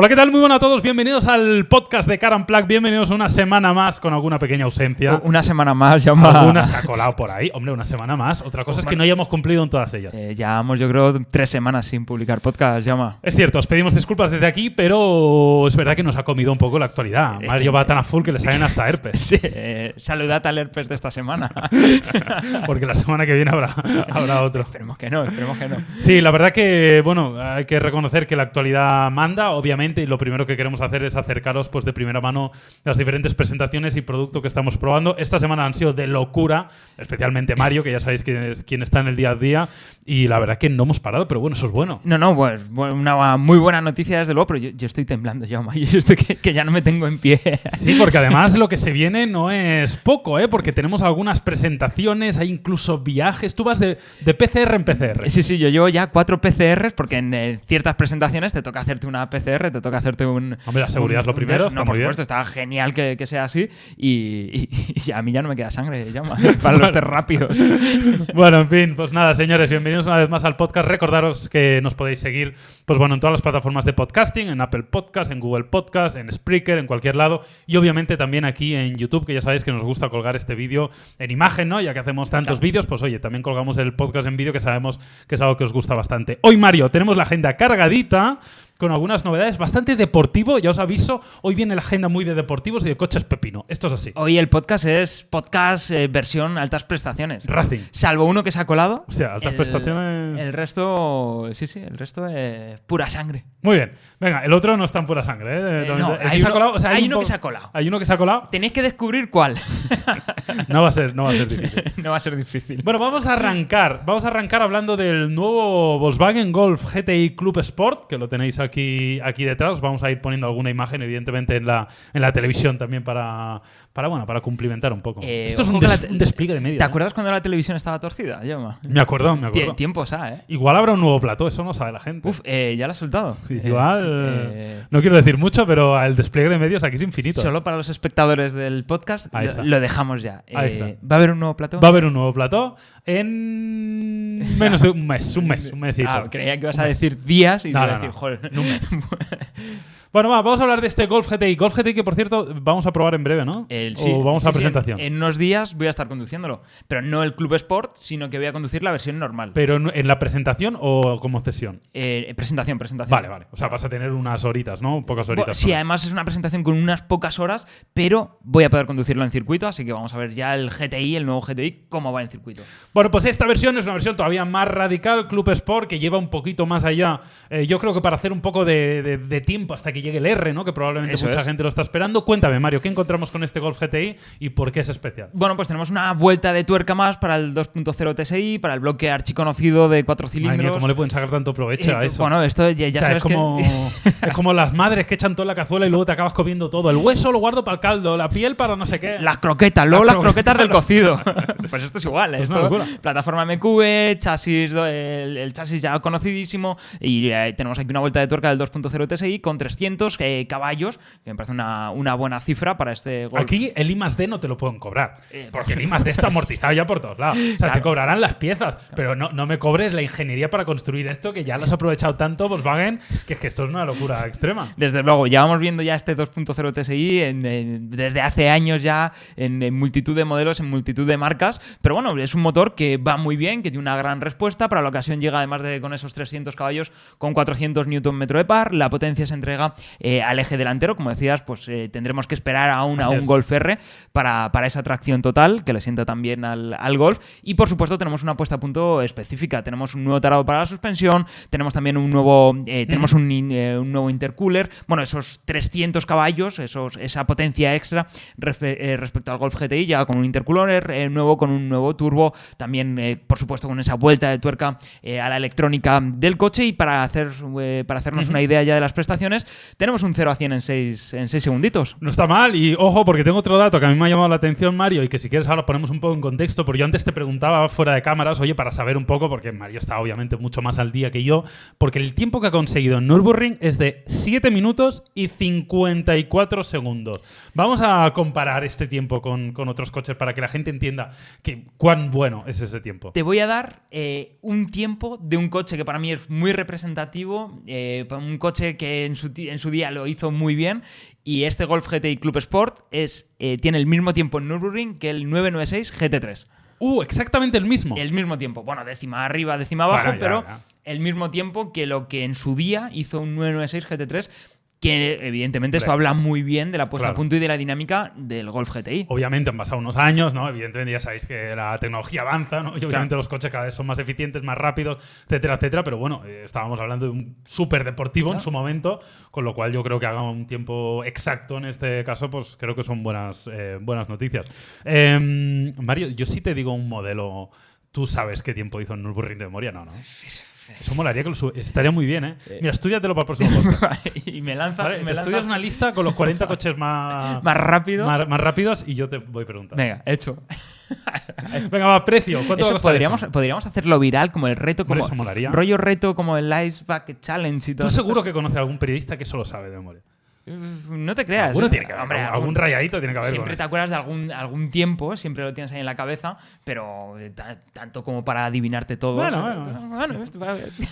Hola, ¿qué tal? Muy buenas a todos. Bienvenidos al podcast de Caran Plug. Bienvenidos una semana más con alguna pequeña ausencia. Una semana más, ya más. Alguna se ha colado por ahí. Hombre, una semana más. Otra cosa es que no hayamos cumplido en todas ellas. Eh, llevamos, yo creo, tres semanas sin publicar podcast, llama. Es cierto, os pedimos disculpas desde aquí, pero es verdad que nos ha comido un poco la actualidad. Mario va tan a full que le salen hasta herpes. Sí, eh, saludad al herpes de esta semana. Porque la semana que viene habrá, habrá otro. esperemos que no, esperemos que no. Sí, la verdad que, bueno, hay que reconocer que la actualidad manda, obviamente, y lo primero que queremos hacer es acercaros pues de primera mano las diferentes presentaciones y productos que estamos probando. Esta semana han sido de locura, especialmente Mario, que ya sabéis que es quien está en el día a día, y la verdad que no hemos parado, pero bueno, eso es bueno. No, no, pues una muy buena noticia desde luego, pero yo, yo estoy temblando ya, yo estoy que, que, ya no me tengo en pie. Sí, porque además lo que se viene no es poco, ¿eh? porque tenemos algunas presentaciones, hay incluso viajes. Tú vas de, de PCR en PCR. Sí, sí, yo llevo ya cuatro PCRs, porque en eh, ciertas presentaciones te toca hacerte una PCR, te toca hacerte un... Hombre, la seguridad un, es lo primero, está no, muy por bien. supuesto, está genial que, que sea así y, y, y, a mí ya no me queda sangre, llama, para los test rápidos. bueno, en fin, pues nada, señores, bienvenidos una vez más al podcast. Recordaros que nos podéis seguir, pues bueno, en todas las plataformas de podcasting, en Apple Podcast, en Google Podcast, en Spreaker, en cualquier lado, y obviamente también aquí en YouTube, que ya sabéis que nos gusta colgar este vídeo en imagen, ¿no? Ya que hacemos tantos Claro. vídeos, pues oye, también colgamos el podcast en vídeo, que sabemos que es algo que os gusta bastante. Hoy, Mario, tenemos la agenda cargadita con algunas novedades, bastante deportivo, ya os aviso, hoy viene la agenda muy de deportivos y de coches pepino. Esto es así. Hoy el podcast es podcast eh, versión altas prestaciones. Racing. Salvo uno que se ha colado. O sea, altas el- prestaciones. El resto, sí, sí, el resto es pura sangre. Muy bien. Venga, el otro no está en pura sangre. ¿eh? Eh, no, hay uno- colado, o sea, hay un uno que se ha colado. Hay uno que se ha colado. Tenéis que descubrir cuál. No va a ser, no va a ser difícil. no va a ser difícil. Bueno, vamos a arrancar. Vamos a arrancar hablando del nuevo Volkswagen Golf GTI Club Sport, que lo tenéis aquí, aquí detrás. Os Vamos a ir poniendo alguna imagen, evidentemente, en la, en la televisión también para, para, bueno, para cumplimentar un poco. Eh, Esto es un, des- despliegue de media. ¿Te ¿eh? acuerdas cuando la televisión estaba torcida, Yoma? Me acuerdo, me acuerdo. Tiempos, ¿ah, eh? Igual habrá un nuevo plató, eso no sabe la gente. Uf, eh, ya lo has soltado. Igual, no quiero decir mucho, pero el despliegue de medios aquí es infinito. Solo para los espectadores del podcast lo, dejamos ya. ¿Va a haber un nuevo plató? Va a haber un nuevo plató en menos de un mes, un mes, un mes y Ah, creía que ibas a decir días y No, no, a decir, no. joder. Un mes. Bueno, va, vamos a hablar de este Golf GTI. Golf GTI que, por cierto, vamos a probar en breve, ¿no? El- o sí, vamos sí, a sí, presentación. en, en unos días voy a estar conduciéndolo. Pero no el Club Sport, sino que voy a conducir la versión normal. Pero en, en la presentación o como cesión. Eh, presentación, presentación. Vale, vale. O sea, vas a tener unas horitas, ¿no? Pocas Bueno, horitas. sí, además es una presentación con unas pocas horas, pero voy a poder conducirlo en circuito, así que vamos a ver ya el GTI, el nuevo GTI, cómo va en circuito. Bueno, pues esta versión es una versión todavía más radical, Club Sport, que lleva un poquito más allá. Eh, yo creo que para hacer un poco de, de- de tiempo hasta que llegue el R, ¿no? Que probablemente Eso mucha es. gente lo está esperando. Cuéntame, Mario, ¿qué encontramos con este Golf GTI y por qué es especial? Bueno, pues tenemos una vuelta de tuerca más para el 2.0 TSI, para el bloque archiconocido de cuatro Madre cilindros. mía, ¿cómo le pueden sacar tanto provecho Eh, a eso? Bueno, esto ya, ya O sea, sabes es como, que... es como las madres que echan toda la cazuela y luego te acabas comiendo todo. El hueso lo guardo para el caldo, la piel para no sé qué. Las croquetas, luego Las las croquetas del cocido. pues esto es igual, Esto es esto, plataforma MQV, chasis, el chasis ya conocidísimo y eh, tenemos aquí una vuelta de tuerca del 2.0 TSI con 300 eh, caballos, que me parece una, una buena cifra para este Golf. Aquí el I más D no te lo pueden cobrar. Eh, Porque el I más D está amortizado ya por todos lados. O sea, te cobrarán las piezas, pero no, no me cobres la ingeniería para construir esto, que ya lo has aprovechado tanto Volkswagen, que es que esto es una locura extrema. Desde luego, llevamos viendo ya este 2.0 TSI en- en- desde hace años ya en, en multitud de modelos, en multitud de marcas, pero bueno, es un motor que va muy bien, que tiene una gran respuesta, para la ocasión llega además de con esos 300 caballos con 400 Nm de par, la potencia se entrega eh, al eje delantero, como decías, pues eh, tendremos que esperar aún a un es. Golf R para, para esa tracción total, que le sienta también al, al Golf, y por supuesto tenemos una puesta a punto específica, tenemos un nuevo tarado para la suspensión, tenemos también un nuevo, eh, tenemos un, un nuevo intercooler, bueno, esos 300 caballos, esos, esa potencia extra respe- respecto al Golf GTI, ya con un intercooler nuevo, con un nuevo turbo, también por supuesto con esa vuelta de tuerca a la electrónica del coche. Y para, hacer, para hacernos una idea ya de las prestaciones, tenemos un 0 a 100 en 6 en seis segunditos. No está mal, y ojo, porque tengo otro dato que a mí me ha llamado la atención, Mario, y que si quieres ahora ponemos un poco en contexto, porque yo antes te preguntaba fuera de cámaras, oye, para saber un poco, porque Mario está obviamente mucho más al día que yo, porque el tiempo que ha conseguido en Nürburgring es de 7 minutos y 54 segundos. Vamos a comparar este tiempo con, con otros coches para que la gente entienda que, cuán bueno es ese tiempo. Te voy a dar eh, un tiempo de un coche que para mí es muy representativo, eh, un coche que en su, en su día lo hizo muy bien. Y este Golf GTI Club Sport es, eh, tiene el mismo tiempo en Nürburgring que el 996 GT3. Uh, exactamente el mismo. El mismo tiempo. Bueno, décima arriba, décima abajo, Bueno, ya, pero ya. el mismo tiempo que lo que en su día hizo un 996 GT3, que evidentemente esto habla muy bien de la puesta Claro. a punto y de la dinámica del Golf GTI. Obviamente han pasado unos años, ¿no? Evidentemente ya sabéis que la tecnología avanza, ¿no? Y obviamente los coches cada vez son más eficientes, más rápidos, etcétera, etcétera. Pero bueno, eh, estábamos hablando de un súper deportivo en su momento, con lo cual yo creo que haga un tiempo exacto en este caso, pues creo que son buenas, eh, buenas noticias. Eh, Mario, yo sí te digo un modelo. ¿Tú sabes qué tiempo hizo en Nürburgring de memoria? No, no. Eso molaría que lo Estaría muy bien, ¿eh? Mira, estudiatelo para el próximo podcast. y me lanzas, Vale, me te lanzas estudias una lista con los 40 coches más, más rápido. más, más rápidos y yo te voy preguntando. Venga, hecho. Venga, va, precio. ¿Cuánto va a Eso podríamos, podríamos hacerlo viral como el reto, como eso molaría. rollo reto como el Ice Bucket Challenge y todo. Tú seguro que conoces a algún periodista que eso lo sabe de memoria. No te creas. Alguno ¿eh? tiene que haber, Hombre, algún, rayadito tiene que haber. Siempre te acuerdas de algún, algún tiempo, siempre lo tienes ahí en la cabeza, pero eh, ta- tanto como para adivinarte todo. Bueno, bueno, bueno.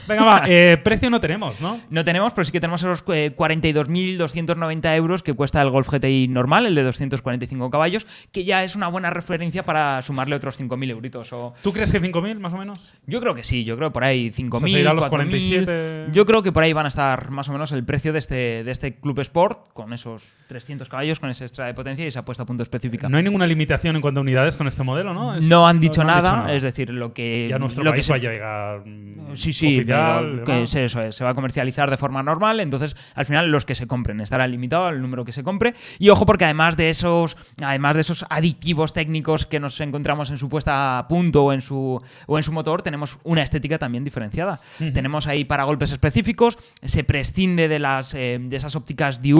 Venga, va, eh, precio no tenemos, ¿no? No tenemos, pero sí que tenemos esos eh, 42.290 euros que cuesta el Golf GTI normal, el de 245 caballos, que ya es una buena referencia para sumarle otros 5.000 euritos. O... ¿Tú crees que 5.000 más o menos? Yo creo que sí, yo creo por ahí 5.000. O sea, se irá a los 4.000. 47. Yo creo que por ahí van a estar más o menos el precio de este, de este Club Sport, con esos 300 caballos, con ese extra de potencia y esa puesta a punto específica. No hay ninguna limitación en cuanto a unidades con este modelo, ¿no? Es- No han dicho, no han nada, es decir, lo que. Y a nuestro lo que país se- va a llegar mm, Sí, sí, oficial, que es eso es, se va a comercializar de forma normal, entonces al final los que se compren estará limitado al número que se compre y ojo porque además de esos además de esos aditivos técnicos que nos encontramos en su puesta a punto o en su o en su motor, tenemos una estética también diferenciada. Tenemos ahí para golpes específicos, se prescinde de las eh, de esas ópticas diurnas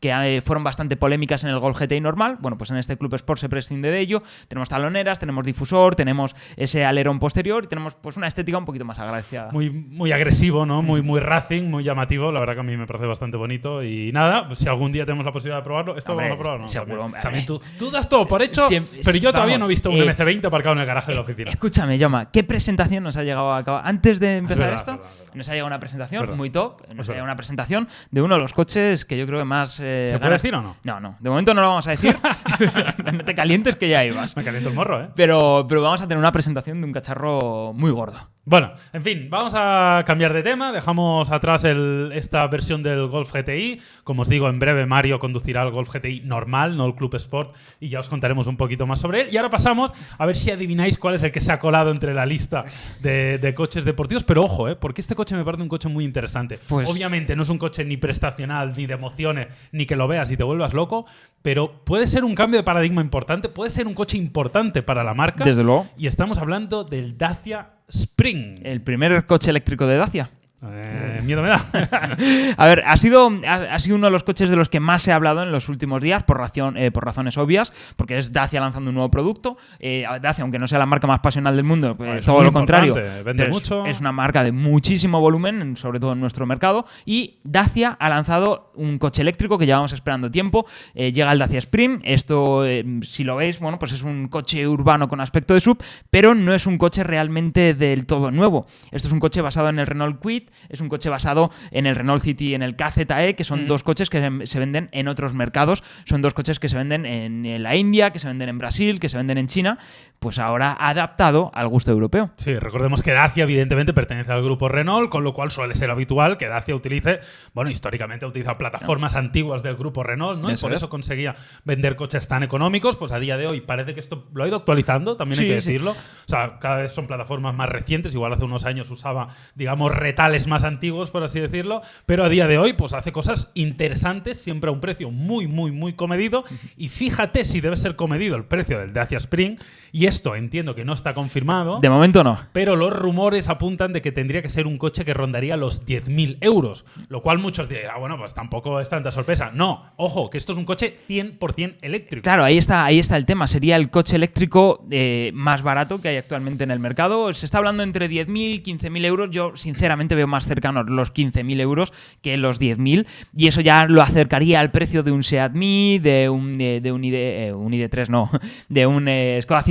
que eh, fueron bastante polémicas en el Golf GTI normal, bueno, pues en este Club Sport se prescinde de ello. Tenemos taloneras, tenemos difusor, tenemos ese alerón posterior y tenemos pues una estética un poquito más agraciada. Muy, muy agresivo, ¿no? Muy, muy racing, muy llamativo. La verdad que a mí me parece bastante bonito. Y nada, pues si algún día tenemos la posibilidad de probarlo, esto Hombre, lo vamos a probar, ¿no? seguro, También. También tú, tú das todo por hecho, Siempre- pero yo todavía vamos, no he visto un eh, MC20 aparcado en el garaje de la oficina. Escúchame, Yoma, ¿qué presentación nos ha llegado a cabo? Antes de empezar verdad, esto, es verdad, es verdad. nos ha llegado una presentación muy top. Nos Es ha llegado una presentación de uno de los coches que yo creo que más. eh, ¿Se puede ganas- decir o no? No, no. De momento no lo vamos a decir. no te calientes que ya ibas. Me caliento el morro, ¿eh? Pero, pero vamos a tener una presentación de un cacharro muy gordo. Bueno, en fin, vamos a cambiar de tema. Dejamos atrás el- esta versión del Golf GTI. Como os digo, en breve Mario conducirá el Golf GTI normal, no el Club Sport, y ya os contaremos un poquito más sobre él. Y ahora pasamos a ver si adivináis cuál es el que se ha colado entre la lista de, de coches deportivos. Pero ojo, ¿eh? porque este coche me parece un coche muy interesante. Pues- Obviamente no es un coche ni prestacional, ni de emociones, ni que lo veas y te vuelvas loco, pero puede ser un cambio de paradigma importante, puede ser un coche importante para la marca. Desde luego. Y estamos hablando del Dacia Spring. El primer coche eléctrico de Dacia. Eh, miedo me da. A ver, ha sido, ha, ha sido uno de los coches de los que más se ha hablado en los últimos días por, ración- eh, por razones obvias, porque es Dacia lanzando un nuevo producto. Eh, Dacia, aunque no sea la marca más pasional del mundo, pues, es todo lo contrario. vende es- una marca de muchísimo volumen, en- sobre todo en nuestro mercado. Y Dacia ha lanzado un coche eléctrico que llevamos esperando tiempo. Llega el Dacia Spring. Esto, si lo veis, bueno, pues es un coche urbano con aspecto de sub, pero no es un coche realmente del todo nuevo. Esto es un coche basado en el Renault Kwid, es un coche basado en el Renault City y en el KZE, que son Mm. dos coches que se- se venden en otros mercados. Son dos coches que se venden en la India, que se venden en Brasil, que se venden en China. Pues ahora adaptado al gusto europeo. Sí, recordemos que Dacia evidentemente pertenece al grupo Renault, con lo cual suele ser habitual que Dacia utilice, bueno, históricamente ha utilizado plataformas antiguas del grupo Renault, ¿no? y por es. eso conseguía vender coches tan económicos, pues a día de hoy parece que esto lo ha ido actualizando, también hay que sí. decirlo. O sea, cada vez son plataformas más recientes, igual hace unos años usaba, digamos, retales más antiguos, por así decirlo, pero a día de hoy pues hace cosas interesantes, siempre a un precio muy, muy, muy comedido. Y fíjate si debe ser comedido el precio del Dacia Spring, y esto entiendo que no está confirmado. De momento no. Pero los rumores apuntan de que tendría que ser un coche que rondaría los 10.000 euros. Lo cual muchos dirían, ah, bueno, pues tampoco es tanta sorpresa. No, ojo, que esto es un coche 100% eléctrico. Claro, ahí está, ahí está el tema. Sería el coche eléctrico eh, más barato que hay actualmente en el mercado. Se está hablando entre 10.000 y 15.000 euros. Yo, sinceramente, veo más cercanos los 15.000 euros que los 10.000 y eso ya lo acercaría al precio de un Seat Mii, de un, eh, de un, ID, eh, un ID3, no, de un eh, Skoda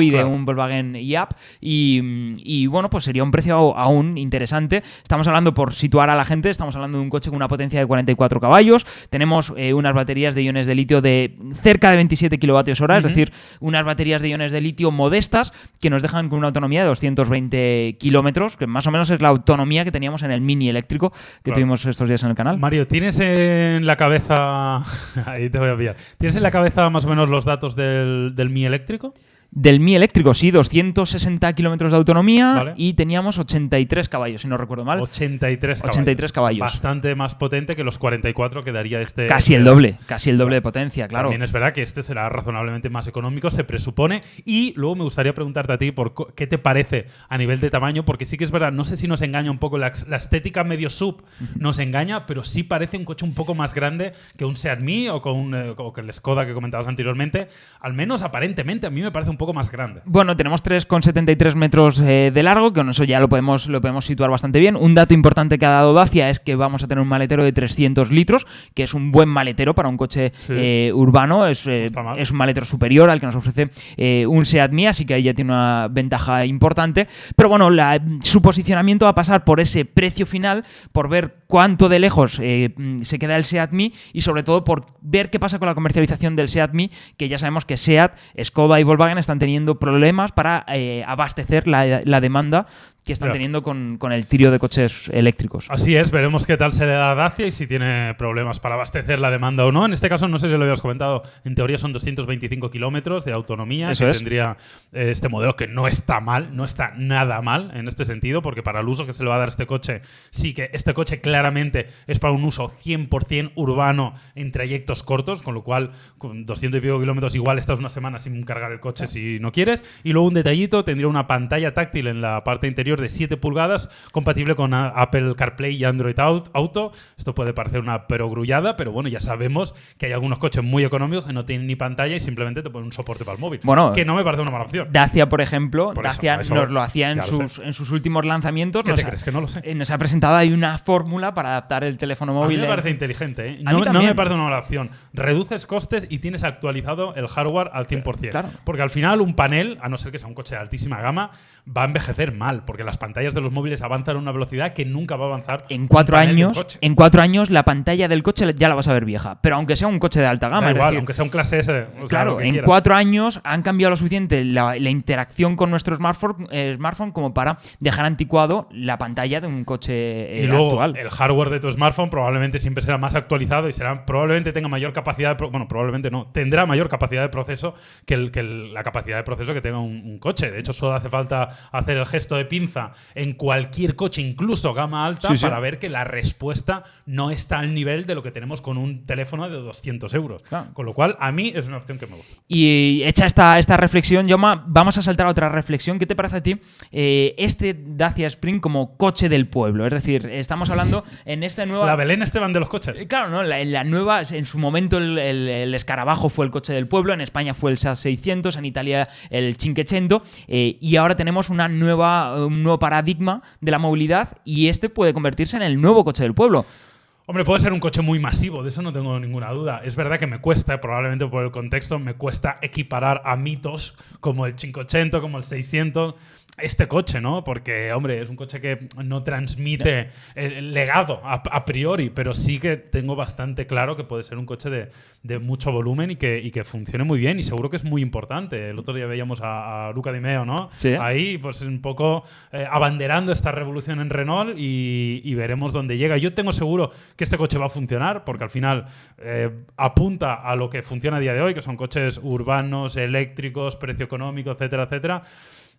Y de un Volkswagen IAP y, y, bueno, pues sería un precio aún interesante. Estamos hablando, por situar a la gente, estamos hablando de un coche con una potencia de 44 caballos, tenemos unas baterías de iones de litio de cerca de 27 kilovatios hora, es decir, unas baterías de iones de litio modestas que nos dejan con una autonomía de 220 kilómetros, que más o menos es la autonomía que teníamos en el mini eléctrico que tuvimos estos días en el canal. Mario, ¿tienes en la cabeza. Ahí te voy a pillar. ¿Tienes en la cabeza más o menos los datos del, del Mi eléctrico? Del Mi eléctrico, sí, 260 kilómetros de autonomía y teníamos 83 caballos, si no recuerdo mal. 83 caballos. 83 caballos. Bastante más potente que los 44 que daría este. Casi el doble, casi el doble de potencia, claro. También es verdad que este será razonablemente más económico, se presupone. Y luego me gustaría preguntarte a ti por qué te parece a nivel de tamaño, porque sí que es verdad, no sé si nos engaña un poco la, estética medio sub, nos engaña, pero sí parece un coche un poco más grande que un Seat Mii o, con eh, o que el Skoda que comentabas anteriormente. Al menos aparentemente, a mí me parece un poco más grande. Bueno, tenemos 3,73 metros eh, de largo, que con eso ya lo podemos, lo podemos situar bastante bien. Un dato importante que ha dado Dacia es que vamos a tener un maletero de 300 litros, que es un buen maletero para un coche eh, urbano. Es, eh, es, un maletero superior al que nos ofrece un Seat Mii, así que ahí ya tiene una ventaja importante. Pero bueno, su posicionamiento va a pasar por ese precio final, por ver cuánto de lejos se queda el Seat Mii y sobre todo por ver qué pasa con la comercialización del Seat Mii, que ya sabemos que Seat, Skoda y Volkswagen están teniendo problemas para eh, abastecer la, la, demanda que están teniendo con, el trío de coches eléctricos. Así es, veremos qué tal se le da a Dacia y si tiene problemas para abastecer la demanda o no. En este caso, no sé si lo habías comentado, en teoría son 225 kilómetros de autonomía Eso que tendría eh, este modelo, que no está mal, no está nada mal en este sentido, porque para el uso que se le va a dar este coche, sí que este coche claramente es para un uso 100% urbano en trayectos cortos, con lo cual con 200 y pico kilómetros igual estás una semana sin cargar el coche si no quieres. Y luego un detallito, tendría una pantalla táctil en la parte interior de 7 pulgadas, compatible con Apple CarPlay y Android Auto. Esto puede parecer una perogrullada, pero bueno, ya sabemos que hay algunos coches muy económicos que no tienen ni pantalla y simplemente te ponen un soporte para el móvil. Bueno, que no me parece una mala opción. Dacia, por ejemplo, Dacia nos lo hacía en sus, en sus últimos lanzamientos. ¿Qué te crees? Que no lo sé. Eh, nos ha presentado ahí una fórmula para adaptar el teléfono móvil. A mí me parece inteligente. ¿eh? No, no, me parece una mala opción. Reduces costes y tienes actualizado el hardware al 100%. Claro. Porque al final un panel, a no ser que sea un coche de altísima gama, va a envejecer mal, porque las pantallas de los móviles avanzan a una velocidad que nunca va a avanzar. En cuatro años, en cuatro años la pantalla del coche ya la vas a ver vieja, pero aunque sea un coche de alta gama, igual, aunque sea un clase S, claro, en cuatro años han cambiado lo suficiente la, interacción con nuestro smartphone, eh, smartphone como para dejar anticuado la pantalla de un coche eh, y luego, actual. El hardware de tu smartphone probablemente siempre será más actualizado y será probablemente tenga mayor capacidad, de, bueno, probablemente no, tendrá mayor capacidad de proceso que, el, que la capacidad de proceso que tenga un, un coche. De hecho, solo hace falta hacer el gesto de pinza en cualquier coche, incluso gama alta, para ver que la respuesta no está al nivel de lo que tenemos con un teléfono de 200 euros. Con lo cual, a mí es una opción que me gusta. Y hecha esta, esta reflexión, Yoma, vamos a saltar a otra reflexión. ¿Qué te parece a ti eh, este Dacia Spring como coche del pueblo? Es decir, estamos hablando en esta nueva... La Belén Esteban de los coches. Eh, claro, ¿no? La, la nueva, en su momento el, escarabajo fue el coche del pueblo, en España fue el SAS 600, en Italia el Cinquecento, eh, y ahora tenemos una nueva, un nuevo paradigma de la movilidad y este puede convertirse en el nuevo coche del pueblo. Hombre, puede ser un coche muy masivo, de eso no tengo ninguna duda. Es verdad que me cuesta, probablemente por el contexto, me cuesta equiparar a mitos como el 580, como el 600 este coche, ¿no? Porque, hombre, es un coche que no transmite el legado a, priori, pero sí que tengo bastante claro que puede ser un coche de, mucho volumen y que, que, funcione muy bien y seguro que es muy importante. El otro día veíamos a, Luca Di Meo, ¿no? Sí. Ahí, pues un poco eh, abanderando esta revolución en Renault y, veremos dónde llega. Yo tengo seguro que este coche va a funcionar porque al final eh, apunta a lo que funciona a día de hoy, que son coches urbanos, eléctricos, precio económico, etcétera, etcétera.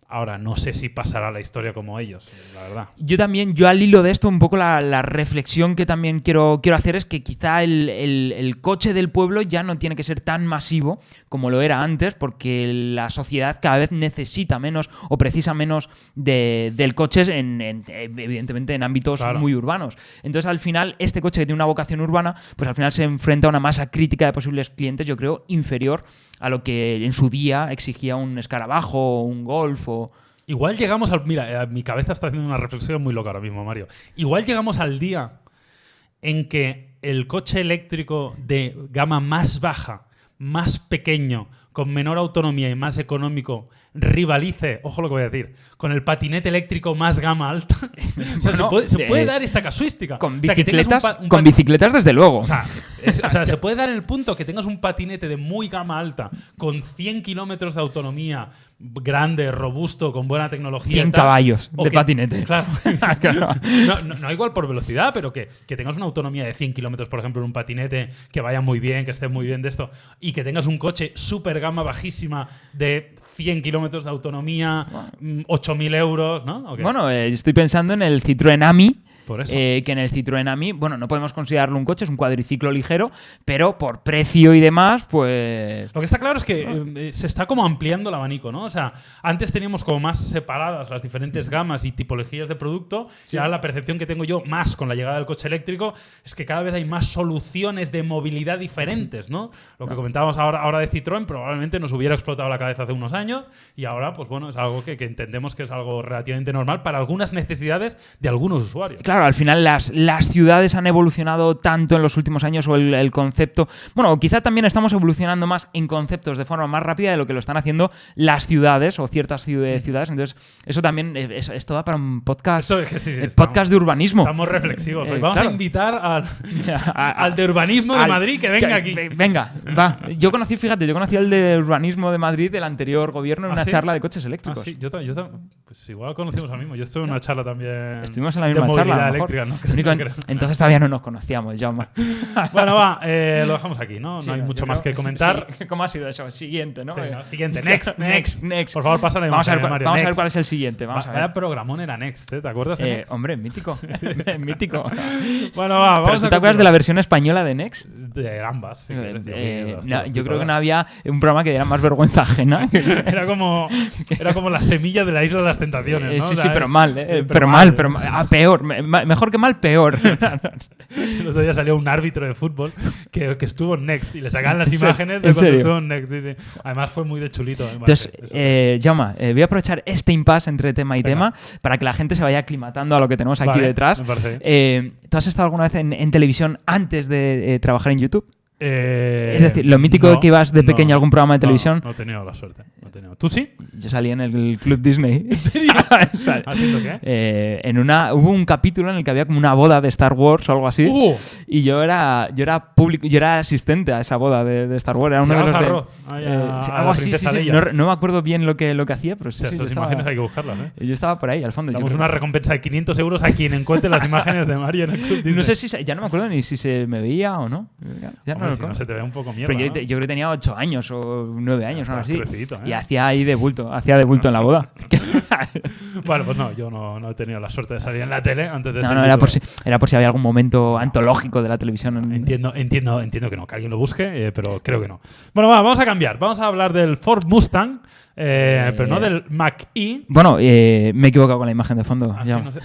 Ahora, no sé si pasará la historia como ellos, la verdad. Yo también, yo al hilo de esto, un poco la, reflexión que también quiero, quiero hacer es que quizá el, coche del pueblo ya no tiene que ser tan masivo como lo era antes, porque la sociedad cada vez necesita menos o precisa menos del coche, en, evidentemente en ámbitos muy urbanos. Entonces, al final, este coche que tiene una vocación urbana, pues al final se enfrenta a una masa crítica de posibles clientes, yo creo, inferior a lo que en su día exigía un escarabajo o un golf o Igual llegamos al. Mira, eh, mi cabeza está haciendo una reflexión muy loca ahora mismo, Mario. Igual llegamos al día en que el coche eléctrico de gama más baja, más pequeño, con menor autonomía y más económico, rivalice, ojo lo que voy a decir, con el patinete eléctrico más gama alta. o sea, Bueno, se, puede, se eh, dar esta casuística. Con O sea, que tengas un bicicletas, un con bicicletas desde luego. o sea, es- o sea, se puede dar el punto que tengas un patinete de muy gama alta, con 100 kilómetros de autonomía, grande, robusto, con buena tecnología. y 100 tal, caballos de que- patinete. Claro. No, no- no igual por velocidad, pero que, que tengas una autonomía de 100 kilómetros, por ejemplo, en un patinete, que vaya muy bien, que esté muy bien de esto, y que tengas un coche súper gama bajísima de 100 kilómetros de autonomía, mm, 8.000 euros, ¿no? Bueno, eh, estoy pensando en el Citroën Ami. Por eso. eh, que en el Citroën Ami, bueno, no podemos considerarlo un coche, es un cuadriciclo ligero, pero por precio y demás, pues. Lo que está claro es que eh, se está como ampliando el abanico, ¿no? O sea, antes teníamos como más separadas las diferentes gamas y tipologías de producto, y ahora la percepción que tengo yo más con la llegada del coche eléctrico es que cada vez hay más soluciones de movilidad diferentes, ¿no? Lo que comentábamos ahora, ahora de Citroën probablemente nos hubiera explotado la cabeza hace unos años y ahora, pues bueno, es algo que, que entendemos que es algo relativamente normal para algunas necesidades de algunos usuarios. Claro, al final las, las ciudades han evolucionado tanto en los últimos años o el, el concepto. Bueno, quizá también estamos evolucionando más en conceptos de forma más rápida de lo que lo están haciendo las ciudades o ciertas ciu- ciudades. Entonces, eso también es, es- esto da para un podcast, es que sí, sí, eh, estamos- podcast de urbanismo. Estamos reflexivos. Eh. Vamos claro. a invitar al, al de urbanismo de al- Madrid que venga que- aquí. ve- Venga, va. Yo conocí, fíjate, yo conocí al de urbanismo de Madrid del anterior gobierno en ¿Ah, una sí? charla de coches Ah, eléctricos. sí, yo, yo pues igual conocimos al mismo. Yo estuve en una charla también. Estuvimos en la misma charla. Entonces todavía no nos conocíamos, Jaume. Bueno, va, eh, lo dejamos aquí, ¿no? Sí, no hay mucho creo- más que comentar. Sí, ¿Cómo ha sido eso? Siguiente, ¿no? Sí, Eh, ¿no? Siguiente, next, next. next. Por favor, pasa la Vamos a ver, Mario, vamos a ver cuál es el siguiente. Vamos Va- a Vaya ver. programón era Next, ¿eh? ¿Te acuerdas de Eh, Next? hombre, mítico. mítico. Bueno, va, vamos ¿Pero tú a te acuerdas de la versión española de Next? De ambas. si Eh, eh, no, yo creo que no había un programa que diera más vergüenza ajena. Era como, era como la semilla de la isla de las tentaciones, Eh, ¿no? sí, O sí, sea, pero es- mal, pero, mal, pero mal. Ah, peor. Mejor que mal, peor. El otro día salió un árbitro de fútbol que, que estuvo en Next y le sacaban las imágenes de ¿En cuando serio? estuvo en Next. sí, sí. Además fue muy de chulito. me Entonces, eh, voy a aprovechar este impasse entre tema y Venga. tema para que la gente se vaya aclimatando a lo que tenemos aquí Vale, detrás. ¿Tú has estado alguna vez en, en televisión antes de trabajar en YouTube? bientôt. Eh, es decir, lo mítico de que ibas de pequeño a algún programa de no, televisión. No, he tenido la suerte. no he tenido. ¿Tú sí? Yo salí en el Club Disney. ¿En serio? ¿Haciendo qué? Eh, en una, hubo un capítulo en el que había como una boda de Star Wars o algo así. ¡Uh! Y yo era, yo era público, yo era asistente a esa boda de, de Star Wars. Era uno de los de, a- eh, a algo así, sí, sí. No, no me acuerdo bien lo que, lo que hacía, pero O sí, sea, sí, yo esas estaba- imágenes hay que buscarlas, ¿eh? yo estaba por ahí, al fondo. Damos una recompensa de 500 euros a quien encuentre las imágenes de Mario en el Club Disney. No sé si se- ya no me acuerdo ni si se me veía o no. Ya, ya no Lo si no se te ve un poco mierda, Pero yo, ¿no? yo creo que tenía 8 años o 9 años, o algo así. crecidito, ¿eh? Y hacía ahí de bulto, hacía de bulto en la boda. Bueno, pues no, yo no, no he tenido la suerte de salir en la tele antes de no, no, era por, si, era por si había algún momento antológico de la televisión. en- Entiendo, entiendo, entiendo que no, que alguien lo busque, eh, pero creo que no. Bueno, va, vamos a cambiar. Vamos a hablar del Ford Mustang, eh, Eh, pero no del Mach-E. Bueno, eh, me he equivocado con la imagen de fondo. Ah, ya. sí, no sé.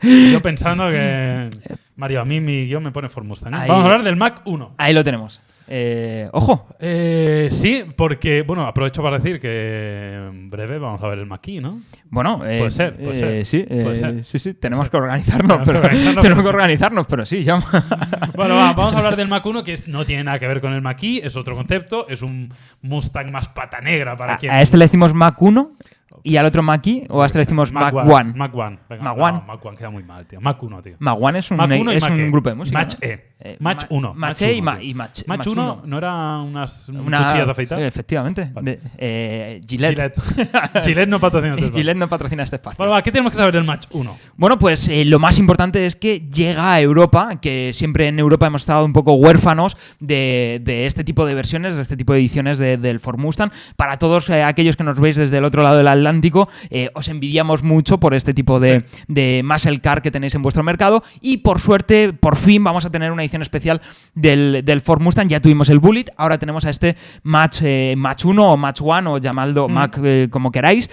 Yo pensando que Mario, a mí mi guion me pone Ford Mustang. ¿eh? Vamos a hablar del Mach 1. Ahí lo tenemos. Eh, ojo, Eh, sí, porque, bueno, aprovecho para decir que en breve vamos a ver el Mach-E, ¿no? bueno, eh, Puede ser, puede eh, ser. Sí, Puede ser. sí, sí, tenemos que organizarnos, Tenemos que pero, organizarnos, tenemos pero que sí. organizarnos, pero sí, ya. Bueno, va, vamos a hablar del Mach 1, que es- no tiene nada que ver con el Mach-E, es otro concepto, es un Mustang más pata negra para A, quien... a este le decimos Mac 1 y al otro Mac o a este le decimos Mac 1. Mac 1. Venga, Mac no, One. Mac 1 queda muy mal, tío. Mac 1, tío. Mac 1 es un, Mac 1 y es un E. grupo de música. Match ¿no? E. Eh, Match Ma- 1. Match E y, 1, Ma- y Match, Match Match 1 1. no era unas un Una- cuchillas de afeitar. Efectivamente. Vale. De- eh, Gillette. Gillette. Gillette no patrocina este Gillette no patrocina este espacio. Bueno, va, ¿qué tenemos que saber del Match 1? Bueno, pues eh, lo más importante es que llega a Europa, que siempre en Europa hemos estado un poco huérfanos de, de este tipo de versiones, de este tipo de ediciones de- del Ford Mustang. Para todos aquellos que nos veis desde el otro lado del Atlántico, eh, os envidiamos mucho por este tipo de, de muscle car que tenéis en vuestro mercado. Y por suerte, por fin vamos a tener una edición especial del, del Ford Mustang. Ya tuvimos el Bullet, ahora tenemos a este Match, eh, Match 1 o Match 1 o llamadlo Mm. Mac eh, como queráis.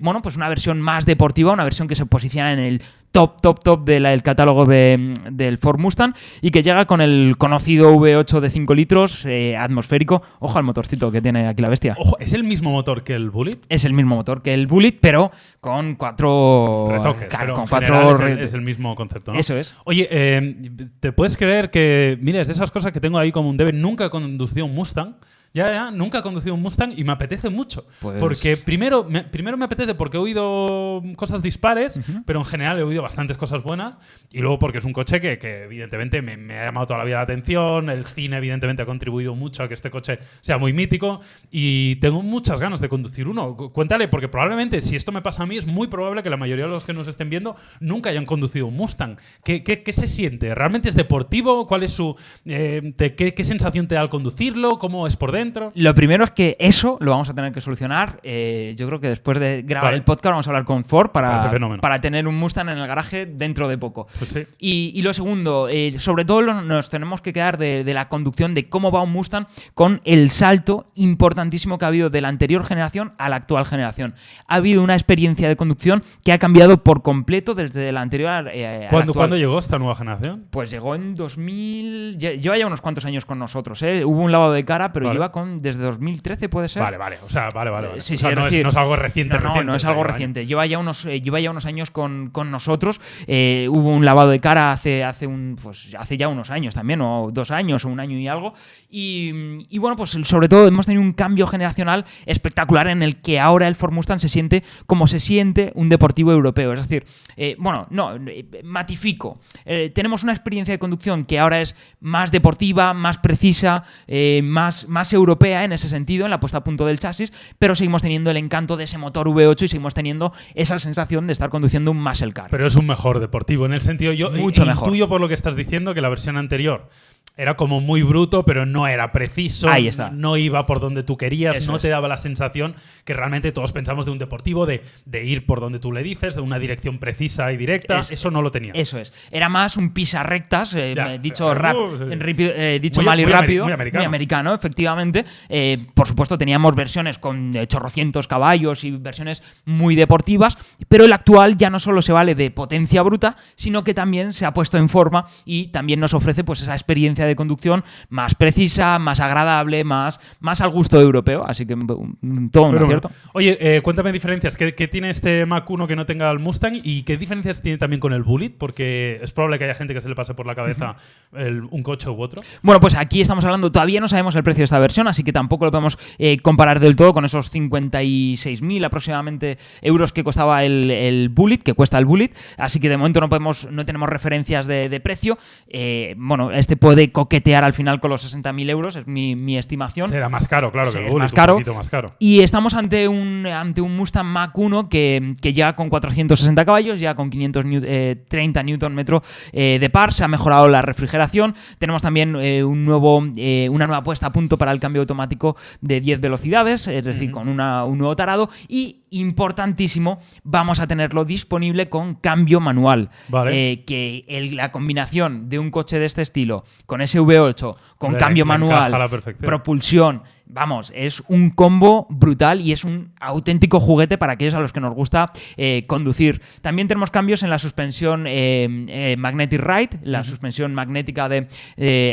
Bueno, pues una versión más deportiva, una versión que se posiciona en el top, top, top del catálogo de, del Ford Mustang y que llega con el conocido V8 de 5 litros eh, atmosférico. Ojo al motorcito que tiene aquí la bestia. Ojo, ¿es el mismo motor que el Bullet? Es el mismo motor que el Bullet, pero con cuatro retoques. claro, con cuatro el, es el mismo concepto, ¿no? Eso es. Oye, eh, ¿te puedes creer que, mira, es de esas cosas que tengo ahí como un debe? Nunca he conducido un Mustang. Ya, ya, nunca he conducido un Mustang y me apetece mucho. Pues- Porque primero me, primero me apetece porque he oído cosas dispares, pero en general he oído bastantes cosas buenas. Y luego porque es un coche que, que evidentemente me, me ha llamado toda la vida la atención. El cine, evidentemente, ha contribuido mucho a que este coche sea muy mítico. Y tengo muchas ganas de conducir uno. Cu- Cuéntale, porque probablemente si esto me pasa a mí, es muy probable que la mayoría de los que nos estén viendo nunca hayan conducido un Mustang. ¿Qué, qué- qué se siente? ¿Realmente es deportivo? ¿Cuál es su. eh, te- qué, qué sensación te da al conducirlo? ¿Cómo es por dentro? Lo primero es que eso lo vamos a tener que solucionar. Eh, yo creo que después de grabar Vale. el podcast vamos a hablar con Ford para, para tener un Mustang en el garaje dentro de poco. Pues sí. Y, y lo segundo, eh, sobre todo nos tenemos que quedar de, de la conducción, de cómo va un Mustang con el salto importantísimo que ha habido de la anterior generación a la actual generación. Ha habido una experiencia de conducción que ha cambiado por completo desde la anterior eh, a ¿Cuándo, actual. ¿Cuándo llegó esta nueva generación? Pues llegó en 2000. lle- Lleva ya unos cuantos años con nosotros, ¿eh? Hubo un lavado de cara, pero Vale. lleva con desde 2013, puede ser. Vale, vale. O sea, vale, vale. vale. Eh, Sí, O sí, sea, es no, es, decir, no es algo reciente. No, no, reciente, no es algo reciente. Lleva ya unos, eh, lleva ya unos años con, con nosotros. Eh, hubo un lavado de cara hace, hace, un, pues, hace ya unos años también, o dos años, o un año y algo. Y, y bueno, pues sobre todo hemos tenido un cambio generacional espectacular en el que ahora el Ford Mustang se siente como se siente un deportivo europeo. Es decir, eh, bueno, no, eh, matifico. Eh, tenemos una experiencia de conducción que ahora es más deportiva, más precisa, eh, más, más europea en ese sentido, en la puesta a punto del chasis, pero seguimos teniendo el encanto de ese motor V8 y seguimos teniendo esa sensación de estar conduciendo un muscle car. Pero es un mejor deportivo. En el sentido, yo Mucho eh, mejor. intuyo por lo que estás diciendo que la versión anterior era como muy bruto, pero no era preciso. Ahí está. No iba por donde tú querías, Eso no es. te daba la sensación que realmente todos pensamos de un deportivo, de, de ir por donde tú le dices, de una dirección precisa y directa. Es- Eso no lo tenía. Eso es. Era más un pisa rectas, eh, Ya. dicho rap, uh, ripi- eh, dicho Muy- mal y muy ameri- rápido. muy americano. efectivamente. Eh, por supuesto, teníamos versiones con chorrocientos caballos y versiones muy deportivas, pero el actual ya no solo se vale de potencia bruta, sino que también se ha puesto en forma y también nos ofrece pues esa experiencia de conducción más precisa, más agradable, más, más al gusto europeo. Así que todo un acierto. bueno. Oye, eh, cuéntame diferencias. ¿Qué, qué tiene este Mac 1 que no tenga el Mustang? ¿Y qué diferencias tiene también con el Bullet? Porque es probable que haya gente que se le pase por la cabeza el- un coche u otro. Bueno, pues aquí estamos hablando, todavía no sabemos el precio de esta versión, así que tampoco lo podemos eh, comparar del todo con esos 56.000 aproximadamente euros que costaba el, el Bullet, que cuesta el Bullet, así que de momento no podemos, no tenemos referencias de, de precio. Eh, bueno, este puede coquetear al final con los 60.000 euros, es mi, mi estimación. Será más caro, claro, Sí, que el Bullet. más caro. Un poquito más caro. Y estamos ante un, ante un Mustang Mach 1 que, que ya con 460 caballos, ya con 530 Newton metro eh, de par, se ha mejorado la refrigeración. Tenemos también eh, un nuevo, eh, una nueva puesta a punto para el cambio automático de 10 velocidades, es decir, con una- un nuevo tarado. Y importantísimo, vamos a tenerlo disponible con cambio manual. Vale. Eh, que el- la combinación de un coche de este estilo, con ese V8, con cambio manual, propulsión. Vamos, es un combo brutal y es un auténtico juguete para aquellos a los que nos gusta eh, conducir. También tenemos cambios en la suspensión eh, eh, Magnetic Ride, la suspensión magnética de,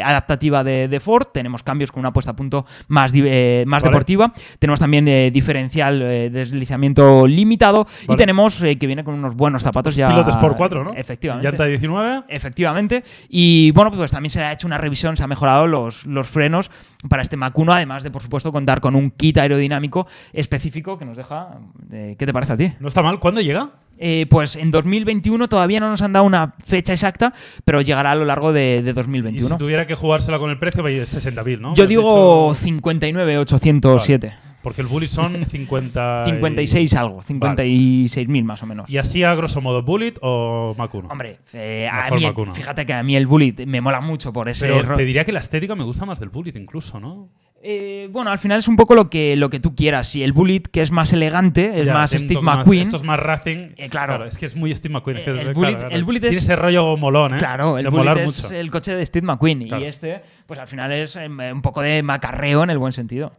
adaptativa de, de Ford. Tenemos cambios con una puesta a punto más, más Vale. deportiva. Tenemos también diferencial deslizamiento limitado y tenemos que viene con unos buenos zapatos ya. Pilot Sport 4, ¿no? Efectivamente. Llanta 19. Efectivamente. Y bueno, pues también se le ha hecho una revisión, se ha mejorado los, los frenos para este Mac 1, además de, por supuesto, contar con un kit aerodinámico específico que nos deja. eh, ¿Qué te parece a ti? No está mal. ¿Cuándo llega? Eh, pues en 2021 todavía no nos han dado una fecha exacta, pero llegará a lo largo de, de Y 2021. si tuviera que jugársela con el precio, vaya 60.000, ¿no? Yo digo dicho- 59,807. Porque el Bullet son 50. y- 56 algo, 56.000 más o menos. ¿Y así a grosso modo, Bullet o Mac 1? Hombre, eh, a mí, Mac 1. fíjate que a mí el Bullet me mola mucho por ese Pero ro- te diría que la estética me gusta más del Bullet incluso, ¿no? Eh, bueno, al final es un poco lo que, lo que tú quieras. Si el Bullet, que es más elegante, es Ya, más tiene Steve toque más- McQueen. Esto es más Racing. Eh, claro. Es que es muy Steve McQueen. Eh, es- el claro, Bullet- claro. el Bullet Tiene es- ese rollo molón, ¿eh? Claro, el Bullet es mucho. el coche de Steve McQueen. Claro. Y este, pues al final es eh, un poco de macarreo en el buen sentido.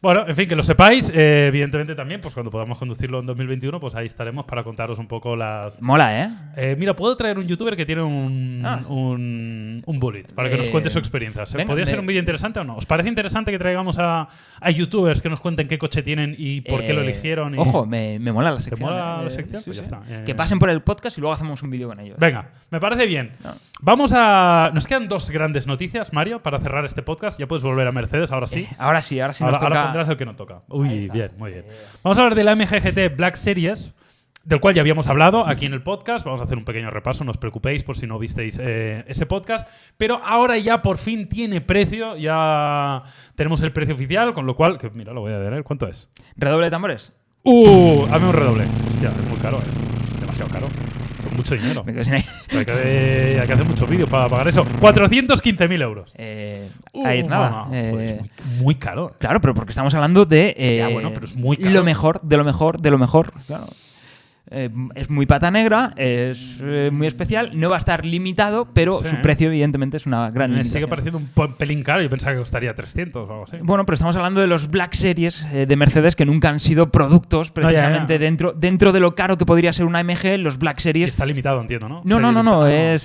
Bueno, en fin, que lo sepáis. eh, evidentemente también, pues cuando podamos conducirlo en 2021, pues ahí estaremos para contaros un poco las... Mola, ¿eh? Eh, mira, puedo traer un youtuber que tiene un, Ah. un, un bullet para que nos Eh, cuente su experiencia. ¿Se- venga, ¿Podría me- ser un vídeo interesante o no? ¿Os parece interesante que traigamos a, a youtubers que nos cuenten qué coche tienen y por qué lo Eh, eligieron? y- Ojo, me, me mola la sección. mola ¿eh? la sección? Sí, Pues ya sí. está. Eh, Que pasen por el podcast y luego hacemos un vídeo con ellos. Venga, me parece bien. No. Vamos a... Nos quedan dos grandes noticias, Mario, para cerrar este podcast. Ya puedes volver a Mercedes, ahora sí. Ahora sí, ahora sí ahora, nos toca. ahora pondrás el que no toca. Uy, está. bien, muy bien. Vamos a hablar de la MGGT Black Series, del cual ya habíamos hablado aquí en el podcast. Vamos a hacer un pequeño repaso, no os preocupéis por si no visteis eh, ese podcast. Pero ahora ya por fin tiene precio, ya tenemos el precio oficial, con lo cual, que mira, lo voy a leer. ¿Cuánto es? Redoble de tambores. ¡Uh! Hazme un redoble. Hostia, es muy caro, ¿eh? Mucho dinero. Me quedo sin ahí. Hay que, hay que hacer muchos vídeos para pagar eso. 415.000 euros. Eh, Uh, ahí es nada. Eh, muy, muy caro. Claro, pero porque estamos hablando de. eh, Ya, bueno, pero es muy caro. Lo mejor, de lo mejor, de lo mejor. Claro. Eh, es muy pata negra, es eh, muy especial, no va a estar limitado, pero Sí. su precio, evidentemente, es una gran Me sigue pareciendo un pelín caro. Yo pensaba que costaría 300 o algo así. Bueno, pero estamos hablando de los Black Series eh, de Mercedes que nunca han sido productos No, ya, ya. precisamente Dentro, dentro de lo caro que podría ser una AMG, los Black Series está limitado, entiendo, ¿no? No, no, no, no, es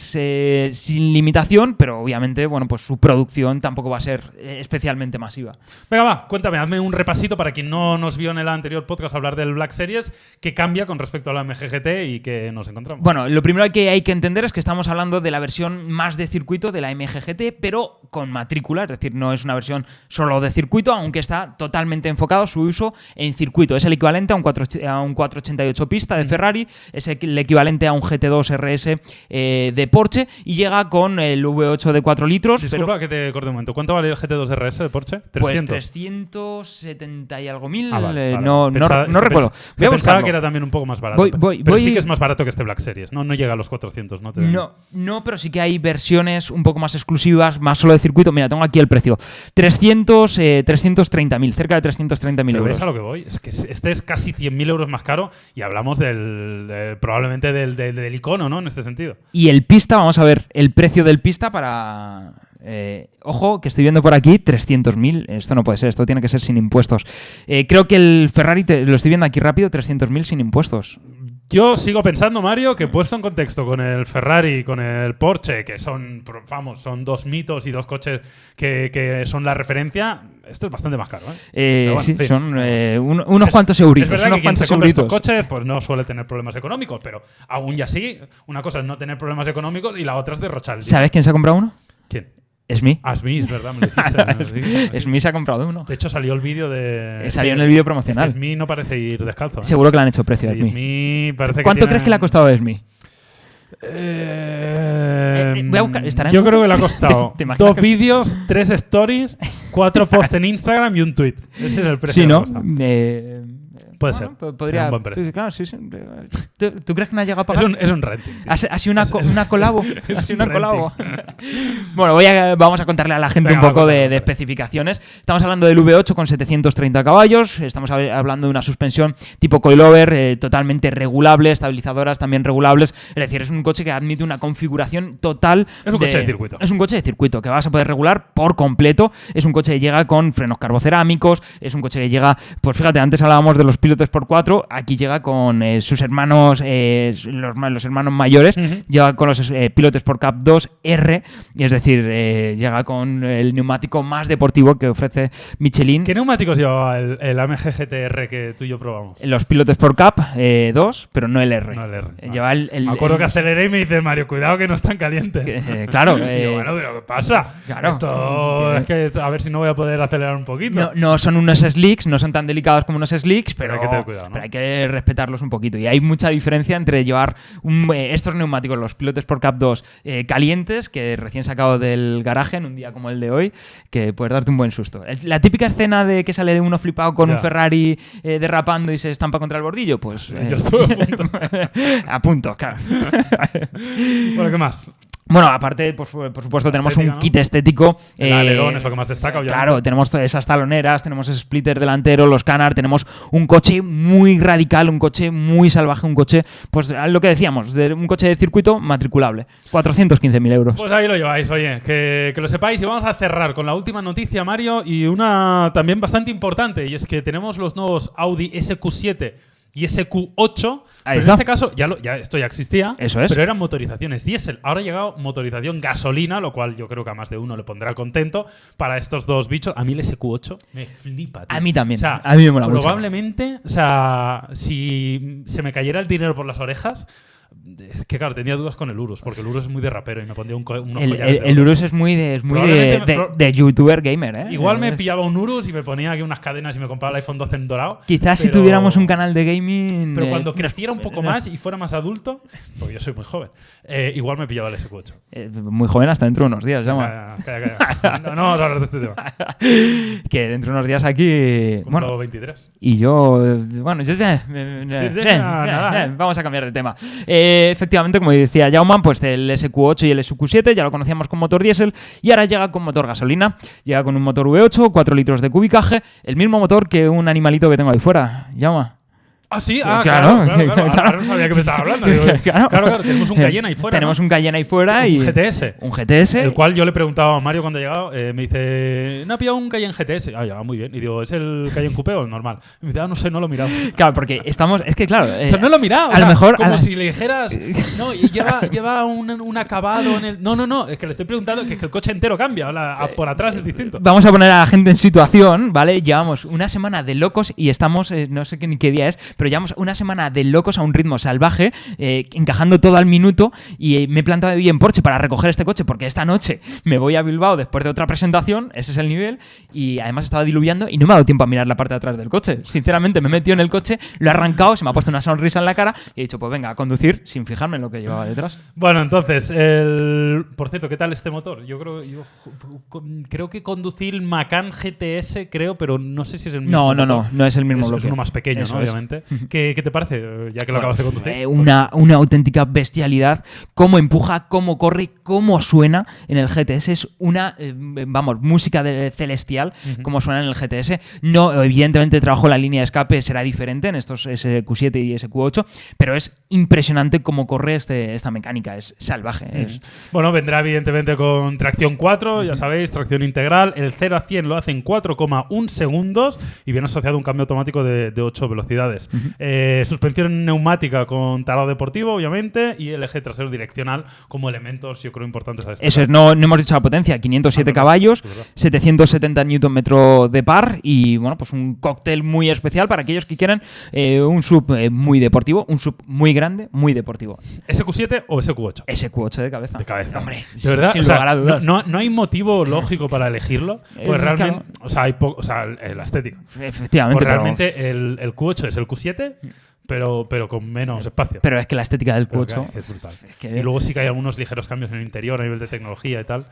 sin limitación, pero obviamente, bueno, pues su producción tampoco va a ser especialmente masiva. Venga, va, cuéntame, hazme un repasito para quien no nos vio en el anterior podcast hablar del Black Series, qué cambia con respecto a la MGGT y qué nos encontramos. Bueno, lo primero que hay que entender es que estamos hablando de la versión más de circuito de la MGGT, pero con matrícula, es decir, no es una versión solo de circuito, aunque está totalmente enfocado su uso en circuito. Es el equivalente a un, 4, a un 488 pista de Ferrari, es el equivalente a un GT2 RS eh, de Porsche y llega con el V8 de 4 litros. pero- Disculpa que te corte un momento. ¿Cuánto vale el GT2 RS de Porsche? 300. Pues 370 y algo mil. Ah, vale, vale. No, Pensaba- que recuerdo. Voy a Pensaba que era también un poco más barato. Voy- pe- voy- pero voy- sí que es más barato que este Black Series. No, no llega a los 400. No, te- No, no, pero sí que hay versiones un poco más exclusivas, más solo de circuito. Mira, tengo aquí el precio. 300, eh, 330.000, cerca de 330.000 Pero euros. ves a lo que voy. Es que este es casi 100.000 euros más caro y hablamos del, de- probablemente del, del- del icono, ¿no? En este sentido. Y el pista, vamos a ver, el precio del pista para... eh, ojo, que estoy viendo por aquí 300.000. Esto no puede ser, esto tiene que ser sin impuestos. Eh, creo que el Ferrari, te- lo estoy viendo aquí rápido, 300.000 sin impuestos. Yo sigo pensando, Mario, que puesto en contexto con el Ferrari y con el Porsche, que son, vamos, son dos mitos y dos coches que, que son la referencia, esto es bastante más caro. ¿eh? Eh, bueno, sí, son eh, un- unos Es- cuantos euritos. Es verdad unos que quien se compra estos coches pues no suele tener problemas económicos, pero aún y así, una cosa es no tener problemas económicos y la otra es derrochar. ¿Sabes quién se ha comprado uno? ¿Quién? Esmi. Asmi, es verdad, me lo. Esmi se ha comprado uno. De hecho, salió el vídeo de. Eh, Salió en el vídeo promocional. Esmi no parece ir descalzo. ¿eh? Seguro que le han hecho precio a que ¿Cuánto crees que le ha costado a Esmi? Eh, eh, voy a buscar- ¿estará en yo creo que le ha costado ¿Te- te imaginas dos que- vídeos, tres stories, cuatro posts en Instagram y un tweet. Ese es el precio Sí, ¿no? Puede bueno, ser. Podría, un buen precio. Claro, sí, sí. ¿Tú, tú crees que no ha llegado a Es pagar? un, es un renting. Ha, ha sido una, Es- co- es- una colabo. es Ha sido un una colabo. bueno, voy a, vamos a contarle a la gente Venga, un poco de, de especificaciones. Estamos hablando del V8 con 730 caballos. Estamos hab- hablando de una suspensión tipo coilover eh, totalmente regulable, estabilizadoras también regulables. Es decir, es un coche que admite una configuración total. Es un coche de circuito. Es un coche de circuito que vas a poder regular por completo. Es un coche que llega con frenos carbocerámicos. Es un coche que llega, pues fíjate, antes hablábamos de los pilotos por 4 Aquí llega con eh, sus hermanos, eh, los, ma- los hermanos mayores. Ujú. Llega con los eh, pilotos por Cap 2 R. Es decir, eh, llega con el neumático más deportivo que ofrece Michelin. ¿Qué neumáticos llevaba el, el AMG GTR que tú y yo probamos? Los pilotos por Cap 2, pero no el R. No el R. Lleva el, el- Me acuerdo el- que aceleré y me dice Mario, cuidado que no están calientes. Eh, claro, yo, bueno, pero ¿qué pasa? claro. Esto es que a ver si no voy a poder acelerar un poquito. No, no son unos slicks, no son tan delicados como unos slicks, Pero que tener cuidado, ¿no? pero hay que respetarlos un poquito. Y hay mucha diferencia entre llevar un- eh, estos neumáticos, los pilotos por Cap 2, eh, calientes, que recién sacado del garaje en un día como el de hoy, que puedes darte un buen susto. La típica escena de que sale uno flipado con un Ferrari eh, derrapando y se estampa contra el bordillo, pues... Yo estuve a punto. a punto, claro. Bueno, ¿qué más? Bueno, aparte, pues, por supuesto, tenemos Estética, un ¿no? kit estético. El eh, alerón es lo que más destaca, obviamente. Claro, tenemos esas taloneras, tenemos ese splitter delantero, los canar, tenemos un coche muy radical, un coche muy salvaje, un coche, pues lo que decíamos, de un coche de circuito matriculable. 415.000 euros. Pues ahí lo lleváis, oye, que, que lo sepáis. Y vamos a cerrar con la última noticia, Mario, y una también bastante importante, y es que tenemos los nuevos Audi SQ7 y SQ8. pero está. En este caso, ya, lo- ya esto ya existía, Eso es. pero eran motorizaciones diésel. Ahora ha llegado motorización gasolina, lo cual yo creo que a más de uno le pondrá contento para estos dos bichos. A mí el SQ8 me flipa. tío. A mí también, O sea, a mí me mola mucho. Probablemente, o sea, si se me cayera el dinero por las orejas. Es que claro, tenía dudas con el Urus, porque el Urus es muy de rapero y me pondría un unos El, el- el. Urus es muy de, es muy de, de- de youtuber gamer, ¿eh? Igual me pillaba un Urus y me ponía aquí unas cadenas y me compraba el iPhone 12 en dorado. Quizás si pero- tuviéramos un canal de gaming. Pero eh, cuando creciera un poco no- más y fuera más adulto, porque yo soy muy joven, eh, igual me pillaba el SQ8. eh, muy joven hasta dentro de unos días, llama. Calla, calla, calla. No, no a hablar de este tema. que dentro de unos días aquí. Cumplo Bueno, 23. Y yo, eh, bueno, yo, eh, eh, eh, eh, eh, eh, ¿eh? vamos a cambiar de tema. Eh, efectivamente, como decía Jauman, pues el SQ8 y el SQ7 ya lo conocíamos con motor diésel y ahora llega con motor gasolina. Llega con un motor V8, 4 litros de cubicaje, el mismo motor que un animalito que tengo ahí fuera. Llama. Ah, sí, ah, Claro, claro, claro, claro. claro. Ahora no sabía que me estaba hablando. Digo, claro, claro, tenemos un Cayenne ahí fuera. Tenemos ¿no? un Cayenne ahí fuera y. Un GTS. Un GTS. El cual yo le preguntaba a Mario cuando ha llegado, eh, me dice, ¿no ha pillado un Cayenne GTS? Ah, ya, muy bien. Y digo, ¿es el Cayenne Coupé o el normal? Y me dice, ah, no sé, no lo he mirado. Claro, porque estamos. Es que, claro. eh, O sea, no lo he mirado. o a lo mejor- Como a- si le dijeras, no, y lleva, lleva un, un acabado en el. No, no, no. Es que le estoy preguntando que, es que el coche entero cambia. la- a- por atrás es distinto. Vamos a poner a la gente en situación, ¿vale? Llevamos una semana de locos y estamos, eh, no sé qué, ni qué día es, pero llevamos una semana de locos a un ritmo salvaje, eh, encajando todo al minuto y eh, me he plantado bien Porsche para recoger este coche porque esta noche me voy a Bilbao después de otra presentación, ese es el nivel, y además estaba diluviando y no me ha dado tiempo a mirar la parte de atrás del coche. Sinceramente, me he metido en el coche, lo he arrancado, se me ha puesto una sonrisa en la cara y he dicho, pues venga, a conducir sin fijarme en lo que llevaba detrás. Bueno, entonces, el... por cierto, ¿qué tal este motor? Yo creo, yo creo que conducí el Macan GTS, creo, pero no sé si es el mismo. No, no, motor. no, no es el mismo Es, bloque. es uno más pequeño. Obviamente. ¿Qué, qué te parece? Ya que lo acabas de conducir. Una, una auténtica bestialidad. Cómo empuja, cómo corre, cómo suena en el GTS. Es una, eh, vamos, música de celestial, cómo suena en el GTS. No, evidentemente, el trabajo la línea de escape será diferente en estos SQ7 y SQ8, pero es impresionante cómo corre este, esta mecánica. Es salvaje. es- Bueno, vendrá evidentemente con tracción 4, ya sabéis, tracción integral. El 0 a 100 lo hace en 4,1 segundos y viene asociado a un cambio automático de, de 8 velocidades. Eh, suspensión neumática con tarado deportivo, obviamente, y el eje trasero direccional como elementos, yo creo, importantes a destacar. Eso es, no, no hemos dicho la potencia, 507 Ah, no, no, caballos, es verdad. 770 Nm de par y bueno, pues un cóctel muy especial para aquellos que quieran eh, un sub eh, muy deportivo, un sub muy grande, muy deportivo. ¿SQ7 o SQ8? SQ8 de cabeza. De cabeza. Hombre, de sin- verdad, sin o sea, lugar a dudas. no- no hay motivo lógico para elegirlo. Pues realmente, claro. o sea, hay o sea, la estética. Efectivamente, Pues pero- realmente el, el Q8 es el Q7, 7, pero, pero con menos espacio. pero es que la estética del Pero Q8 que es brutal. es que- Y luego sí que hay algunos ligeros cambios en el interior a nivel de tecnología y tal,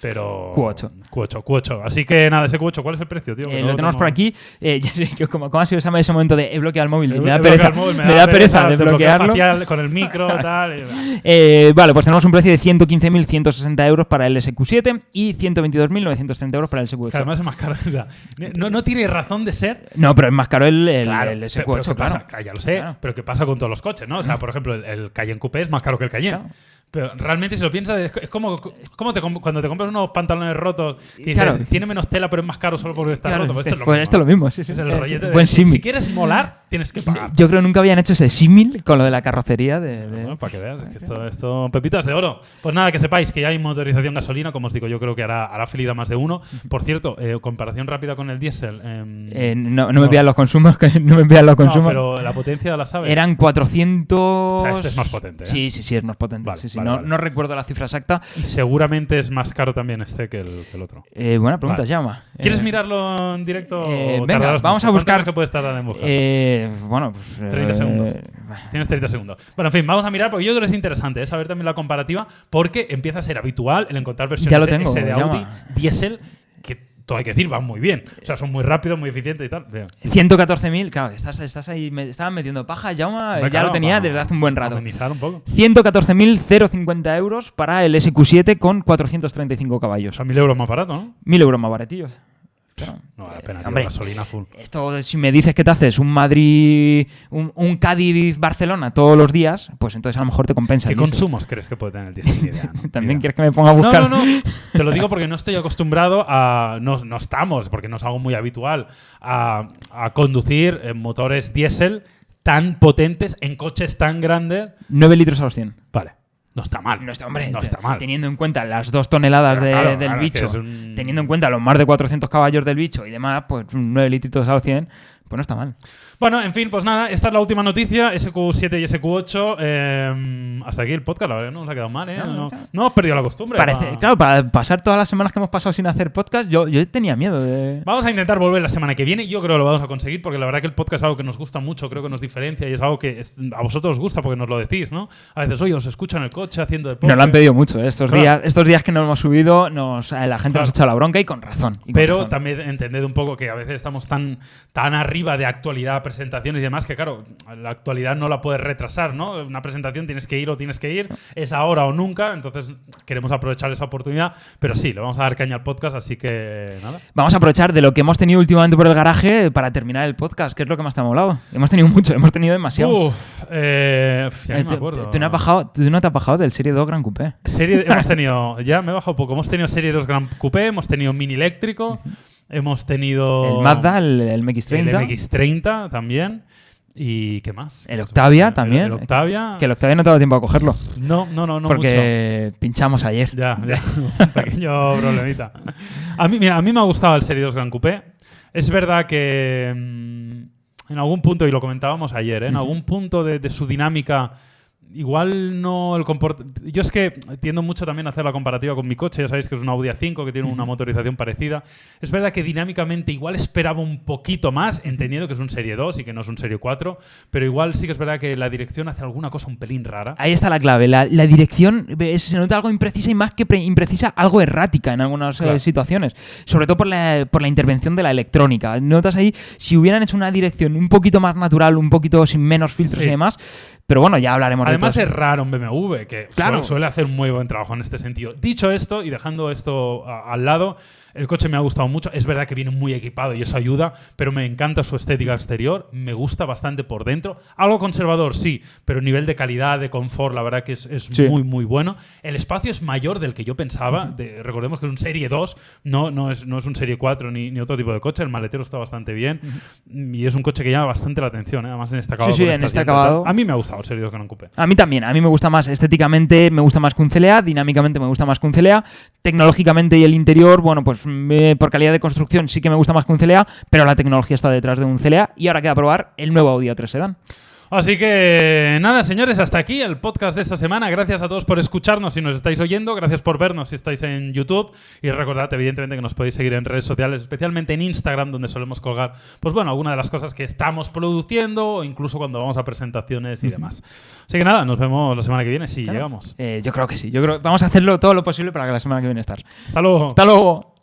pero... Q8. Q8, Q8. Así que nada, ese Q8, ¿cuál es el precio, tío? Eh, lo no tenemos por aquí. Eh, ya sé que como, como ha sido ese momento de he bloqueado el móvil? He me da pereza, el móvil, me da pereza de bloquearlo. facial con el micro, tal. y- Eh, vale, pues tenemos un precio de 115.160 euros para el SQ7 y 122.930 euros para el SQ8. Que además es más caro. O sea, no, no tiene razón de ser No, pero es más caro el, el- Claro, el pe- SQ8, pero ¿qué claro. pasa? Claro, Ya lo sé, Claro. pero ¿qué pasa con todos los coches, no? O sea, por ejemplo, el, el Cayenne Coupé es más caro que el Cayenne. Claro. Pero realmente, si lo piensas, es, es como, como te cuando te compras unos pantalones rotos y dices, Claro. tiene menos tela, pero es más caro solo porque está Claro, roto. Pues esto es lo pues mismo. esto es lo mismo, sí, sí. Es el Es rollete de buen si, quieres molar, tienes que pagar. Yo creo que nunca habían hecho ese símil con lo de la carrocería de... de- Bueno, para que veas, es que esto, esto pepitas de oro. Pues nada, que sepáis que ya hay motorización gasolina, como os digo, yo creo que hará, hará feliz a más de uno. Por cierto, eh, comparación rápida con el diésel. em, Eh, no, no me vean los consumos, que no me vean los no, consumos. pero la potencia la sabes. Eran 400... O sea, este es más potente, ¿eh? Sí, sí, sí, es más potente. Vale, sí, sí. Vale, no, vale. no recuerdo la cifra exacta. Y seguramente es más caro también este que el, que el otro. Eh, buena pregunta, Vale. llama. ¿Quieres Eh, mirarlo en directo? eh, o venga, vamos mucho? a ¿Cuánto buscar- que puedes tardar en buscar? Eh, bueno, pues... 30 eh, segundos. Tienes 30 segundos. Bueno, en fin, vamos a mirar porque yo creo que es interesante ¿eh? saber también la comparativa porque empieza a ser habitual el encontrar versiones Ya lo tengo, S de Audi diésel todo hay que decir, van muy bien. O sea, son muy rápidos, muy eficientes y tal. Bien. 114.000, claro, estás, estás ahí, me estaban metiendo paja, ya, Hombre, ya claro, lo tenía para desde hace un buen rato. amenizar un poco. 114.050 euros para el SQ7 con 435 O caballos. sea, mil euros más barato, ¿no? 1.000 euros más baratillos. Claro. No vale la Eh, pena, tío, hombre, gasolina full. esto si me dices que te haces un Madrid, un, un Cádiz-Barcelona todos los días, pues entonces a lo mejor te compensa. ¿Qué el consumos crees que puede tener el diésel? También quieres que me ponga a buscar. No, no, no. Te lo digo porque no estoy acostumbrado a. No, no estamos, porque no es algo muy habitual, a, a conducir eh, motores diésel tan potentes en coches tan grandes. 9 litros a los 100. Vale, no está mal. No está, hombre, no está mal. teniendo en cuenta las dos toneladas de- claro, del claro, bicho, un- teniendo en cuenta los más de 400 caballos del bicho y demás, pues 9 litros a los 100, pues no está mal. Bueno, en fin, pues nada, esta es la última noticia, SQ7 y SQ8. eh, hasta aquí el podcast, la verdad, no nos ha quedado mal, ¿eh? No, No, claro. no perdido la costumbre. Parece, claro, para pasar todas las semanas que hemos pasado sin hacer podcast, yo, yo tenía miedo de... Vamos a intentar volver la semana que viene. Yo creo que lo vamos a conseguir porque la verdad que el podcast es algo que nos gusta mucho, creo que nos diferencia y es algo que es- a vosotros os gusta porque nos lo decís, ¿no? A veces, oye, os escucho en el coche haciendo deporte. Nos lo han pedido mucho, ¿eh? estos, Claro. días, estos días que no hemos subido, nos, eh, la gente Claro. nos ha echado la bronca y con razón. y con Pero razón. también entended un poco que a veces estamos tan, tan arriba de actualidad, presentaciones y demás, que claro, la actualidad no la puedes retrasar, ¿no? Una presentación tienes que ir o tienes que ir, es ahora o nunca, entonces queremos aprovechar esa oportunidad, pero sí, le vamos a dar caña al podcast, así que nada. Vamos a aprovechar de lo que hemos tenido últimamente por el garaje para terminar el podcast, que es lo que más te ha molado. Hemos tenido mucho, hemos tenido demasiado. Uf, eh, ya Eh, me tú- acuerdo. tú no has bajado- tú no te has bajado del Serie 2 Gran Coupé. Serie, hemos tenido, ya me he bajado poco, hemos tenido Serie 2 Gran Coupé, hemos tenido Mini Eléctrico, hemos tenido... El Mazda, el, el MX-30. El MX30 también. ¿Y qué más? El Octavia también. El, Octavia. Que el Octavia no te ha dado tiempo a cogerlo. No, no, no, no porque pinchamos ayer. mucho. Ya, ya. Un pequeño problemita. A mí, mira, a mí me ha gustado el Serie 2 Gran Coupé. Es verdad que mm, en algún punto, y lo comentábamos ayer, ¿eh? en algún punto de, de su dinámica, igual no el comportamiento. Yo es que tiendo mucho también a hacer la comparativa con mi coche. Ya sabéis que es un Audi A5 que tiene una motorización parecida. Es verdad que dinámicamente igual esperaba un poquito más, entendiendo que es un Serie 2 y que no es un Serie 4, pero igual sí que es verdad que la dirección hace alguna cosa un pelín rara. Ahí está la clave. La, la dirección se nota algo imprecisa y más que pre- imprecisa, algo errática en algunas eh, Claro. situaciones. Sobre todo por la, por la intervención de la electrónica. Notas ahí, si hubieran hecho una dirección un poquito más natural, un poquito sin menos filtros Sí. y demás. Pero bueno, ya hablaremos Además de es raro un BMW, que Claro. suele, suele hacer un muy buen trabajo en este sentido. Dicho esto, y dejando esto a- al lado, el coche me ha gustado mucho. Es verdad que viene muy equipado y eso ayuda, pero me encanta su estética exterior. Me gusta bastante por dentro. Algo conservador, sí, pero nivel de calidad, de confort, la verdad que es, es Sí. muy, muy bueno. El espacio es mayor del que yo pensaba. De- recordemos que es un Serie 2, no, no, es, no es un Serie 4 ni, ni otro tipo de coche. El maletero está bastante bien y es un coche que llama bastante la atención, ¿eh? además en este acabado. Sí, sí, en este acabado. A mí me ha gustado el Serie 2 Gran Coupé. A mí también, a mí me gusta más estéticamente, me gusta más que un CLA, dinámicamente me gusta más que un CLA, tecnológicamente y el interior, bueno, pues me- por calidad de construcción sí que me gusta más que un CLA, pero la tecnología está detrás de un CLA y ahora queda probar el nuevo Audi A3 Sedan. Así que nada, señores, hasta aquí el podcast de esta semana. Gracias a todos por escucharnos si nos estáis oyendo. Gracias por vernos si estáis en YouTube. Y recordad, evidentemente, que nos podéis seguir en redes sociales, especialmente en Instagram, donde solemos colgar, pues bueno, algunas de las cosas que estamos produciendo, o incluso cuando vamos a presentaciones y demás. Así que nada, nos vemos la semana que viene si Claro. llegamos. Eh, yo creo que sí, yo creo vamos a hacerlo todo lo posible para que la semana que viene estar. Hasta luego. Hasta luego.